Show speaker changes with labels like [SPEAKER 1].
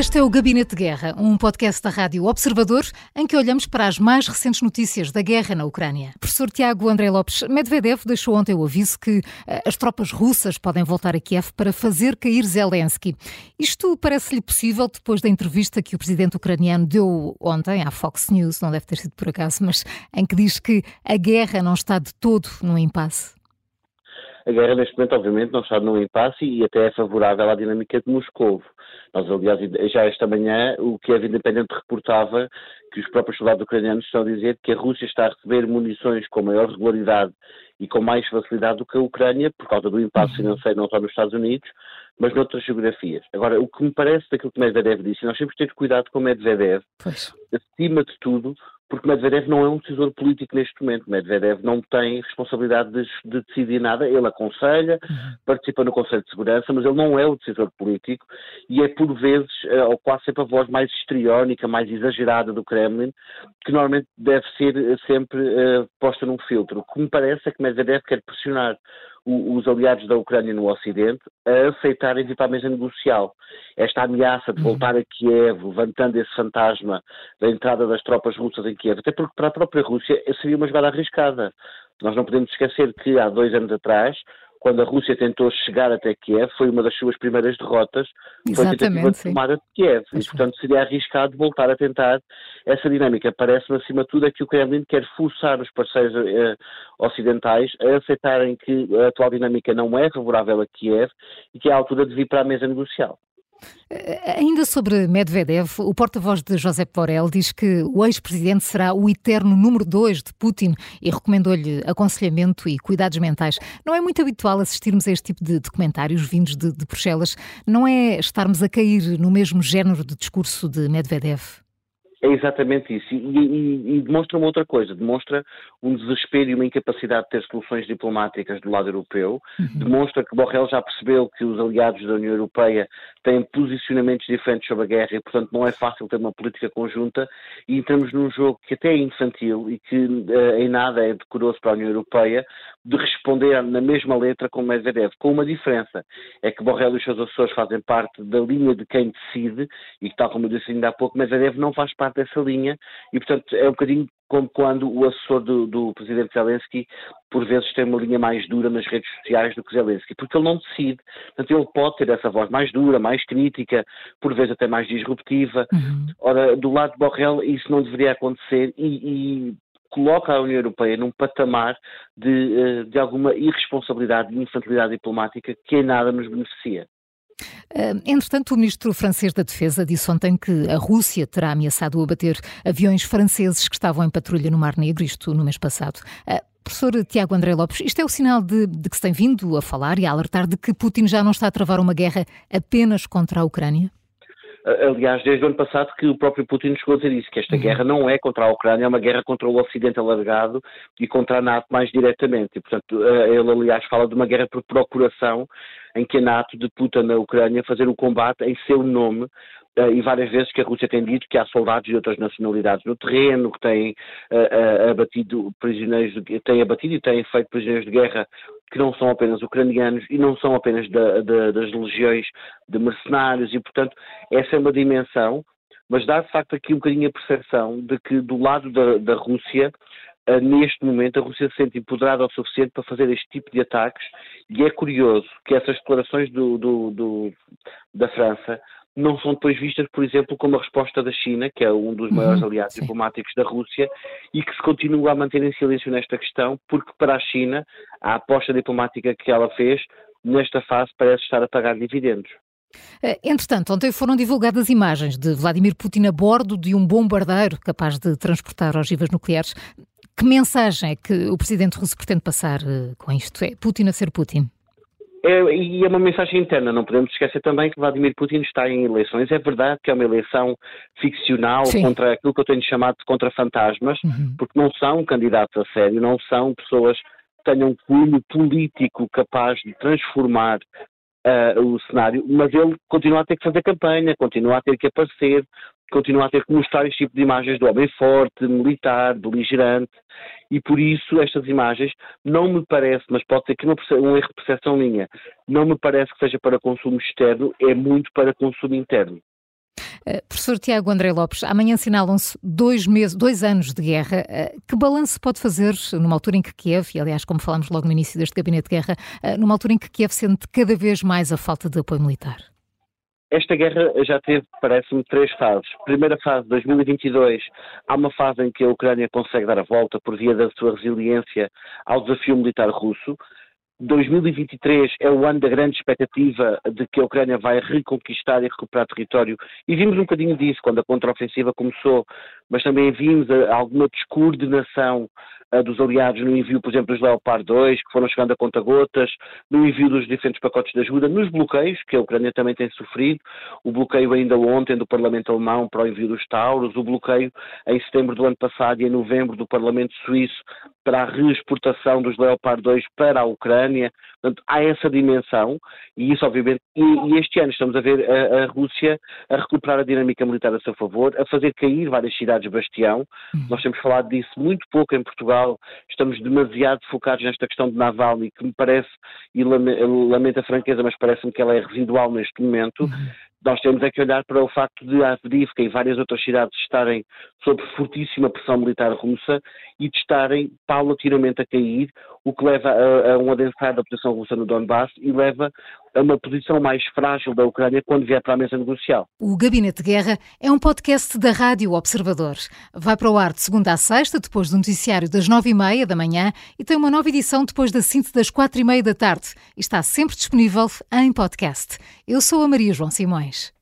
[SPEAKER 1] Este é o Gabinete de Guerra, um podcast da Rádio Observador, em que olhamos para as mais recentes notícias da guerra na Ucrânia. Professor Tiago André Lopes, Medvedev deixou ontem o aviso que uh, as tropas russas podem voltar a Kiev para fazer cair Zelensky. Isto parece-lhe possível depois da entrevista que o presidente ucraniano deu ontem à Fox News, não deve ter sido por acaso, mas em que diz que a guerra não está de todo num impasse?
[SPEAKER 2] A guerra, neste momento, obviamente, não está num impasse e até é favorável à dinâmica de Moscou. Nós, aliás, já esta manhã, o Kiev Independente reportava que os próprios soldados ucranianos estão a dizer que a Rússia está a receber munições com maior regularidade e com mais facilidade do que a Ucrânia, por causa do impasse uhum. financeiro não só nos Estados Unidos, mas noutras geografias. Agora, o que me parece daquilo que Medvedev disse, nós temos que ter cuidado com Medvedev, pois. acima de tudo, porque Medvedev não é um decisor político neste momento. Medvedev não tem responsabilidade de, de decidir nada. Ele aconselha, uhum. participa no Conselho de Segurança, mas ele não é o decisor político e é, por vezes, eh, ou quase sempre a voz mais histriónica, mais exagerada do Kremlin, que normalmente deve ser eh, sempre uh, posta num filtro. O que me parece é que Medvedev quer pressionar os aliados da Ucrânia no Ocidente a aceitarem vir para a mesa negocial. Esta ameaça de voltar a Kiev, levantando esse fantasma da entrada das tropas russas em Kiev, até porque para a própria Rússia seria uma jogada arriscada. Nós não podemos esquecer que há dois anos atrás quando a Rússia tentou chegar até Kiev, foi uma das suas primeiras derrotas, foi a tentativa de tomada de Kiev. E, portanto, seria arriscado voltar a tentar essa dinâmica. Parece-me, acima de tudo, é que o Kremlin quer forçar os parceiros eh, ocidentais a aceitarem que a atual dinâmica não é favorável a Kiev e que é a altura de vir para a mesa negocial.
[SPEAKER 1] Eh, ainda sobre Medvedev, o porta-voz de José Borrell diz que o ex-presidente será o eterno número dois de Putin e recomendou-lhe aconselhamento e cuidados mentais. Não é muito habitual assistirmos a este tipo de documentários vindos de, de Bruxelas. Não é estarmos a cair no mesmo género de discurso de Medvedev?
[SPEAKER 2] É exatamente isso. E, e, e, demonstra uma outra coisa, demonstra um desespero e uma incapacidade de ter soluções diplomáticas do lado europeu, uhum. demonstra que Borrell já percebeu que os aliados da União Europeia têm posicionamentos diferentes sobre a guerra e, portanto, não é fácil ter uma política conjunta e entramos num jogo que até é infantil e que uh, em nada é decoroso para a União Europeia de responder na mesma letra com Medvedev, com uma diferença, é que Borrell e os seus assessores fazem parte da linha de quem decide e, tal como eu disse ainda há pouco, Medvedev não faz parte dessa linha e, portanto, é um bocadinho como quando o assessor do, do, presidente Zelensky, por vezes, tem uma linha mais dura nas redes sociais do que Zelensky, porque ele não decide. Portanto, ele pode ter essa voz mais dura, mais crítica, por vezes até mais disruptiva. Uhum. Ora, do lado de Borrell, isso não deveria acontecer e, e coloca a União Europeia num patamar de, eh, de alguma irresponsabilidade e infantilidade diplomática que em nada nos beneficia.
[SPEAKER 1] Entretanto, o ministro francês da Defesa disse ontem que a Rússia terá ameaçado abater aviões franceses que estavam em patrulha no Mar Negro, isto no mês passado. Uh, professor Tiago André Lopes, isto é o sinal de, de, que se tem vindo a falar e a alertar de que Putin já não está a travar uma guerra apenas contra a Ucrânia?
[SPEAKER 2] Aliás, desde o ano passado que o próprio Putin chegou a dizer isso, que esta uhum. guerra não é contra a Ucrânia, é uma guerra contra o Ocidente alargado e contra a NATO mais diretamente. E, portanto, ele, aliás, fala de uma guerra por procuração em que a NATO deputa na Ucrânia fazer o combate em seu nome e várias vezes que a Rússia tem dito que há soldados de outras nacionalidades no terreno, que têm uh, abatido prisioneiros, de, têm abatido e têm feito prisioneiros de guerra que não são apenas ucranianos e não são apenas da, da, das legiões de mercenários. E, portanto, essa é uma dimensão, mas dá de facto aqui um bocadinho a percepção de que do lado da, da Rússia neste momento a Rússia se sente empoderada o suficiente para fazer este tipo de ataques. E é curioso que essas declarações do, do, do, da França não são depois vistas, por exemplo, como a resposta da China, que é um dos maiores uhum, aliados sim. diplomáticos da Rússia, e que se continua a manter em silêncio nesta questão, porque para a China a aposta diplomática que ela fez nesta fase parece estar a pagar dividendos.
[SPEAKER 1] Eh, entretanto, ontem foram divulgadas imagens de Vladimir Putin a bordo de um bombardeiro capaz de transportar ogivas nucleares. Que mensagem é que o presidente russo pretende passar uh, com isto? É Putin a ser Putin?
[SPEAKER 2] É, e é uma mensagem interna, não podemos esquecer também que Vladimir Putin está em eleições. É verdade que é uma eleição ficcional Sim. contra aquilo que eu tenho chamado de contra fantasmas, uhum. porque não são candidatos a sério, não são pessoas que tenham um cunho político capaz de transformar uh, o cenário, mas ele continua a ter que fazer campanha, continua a ter que aparecer, continua a ter que mostrar este tipo de imagens do homem forte, militar, beligerante, e por isso estas imagens não me parece, mas pode ser que uma, um erro de percepção minha, não me parece que seja para consumo externo, é muito para consumo interno.
[SPEAKER 1] Uh, professor Tiago André Lopes, amanhã assinalam-se dois, meses, dois anos de guerra. Uh, que balanço pode fazer numa altura em que Kiev, e aliás, como falámos logo no início deste gabinete de guerra, uh, numa altura em que Kiev sente cada vez mais a falta de apoio militar?
[SPEAKER 2] Esta guerra já teve, parece-me, três fases. Primeira fase, 2022, há uma fase em que a Ucrânia consegue dar a volta por via da sua resiliência ao desafio militar russo. 2023 é o ano da grande expectativa de que a Ucrânia vai reconquistar e recuperar território. E vimos um bocadinho disso quando a contraofensiva começou, mas também vimos alguma descoordenação dos aliados no envio, por exemplo, dos Leopard 2, que foram chegando a conta-gotas, no envio dos diferentes pacotes de ajuda, nos bloqueios, que a Ucrânia também tem sofrido, o bloqueio ainda ontem do Parlamento Alemão para o envio dos Tauros, o bloqueio em setembro do ano passado e em novembro do Parlamento Suíço para a reexportação dos Leopard 2 para a Ucrânia. Portanto, há essa dimensão e isso, obviamente, e, e este ano estamos a ver a, a, Rússia a recuperar a dinâmica militar a seu favor, a fazer cair várias cidades bastião. Uhum. Nós temos falado disso muito pouco em Portugal estamos demasiado focados nesta questão de Navalny, que me parece, e lamento a franqueza, mas parece-me que ela é residual neste momento. Uhum. Nós temos é que olhar para o facto de Avdivka e várias outras cidades estarem sob fortíssima pressão militar russa e de estarem paulatinamente a cair, o que leva a, a um adensar da posição russa no Donbass e leva a uma posição mais frágil da Ucrânia quando vier para a mesa negocial.
[SPEAKER 1] O Gabinete de Guerra é um podcast da Rádio Observador. Vai para o ar de segunda a sexta, depois do noticiário das nove e meia da manhã e tem uma nova edição depois da síntese das quatro e meia da tarde. Está sempre disponível em podcast. Eu sou a Maria João Simões.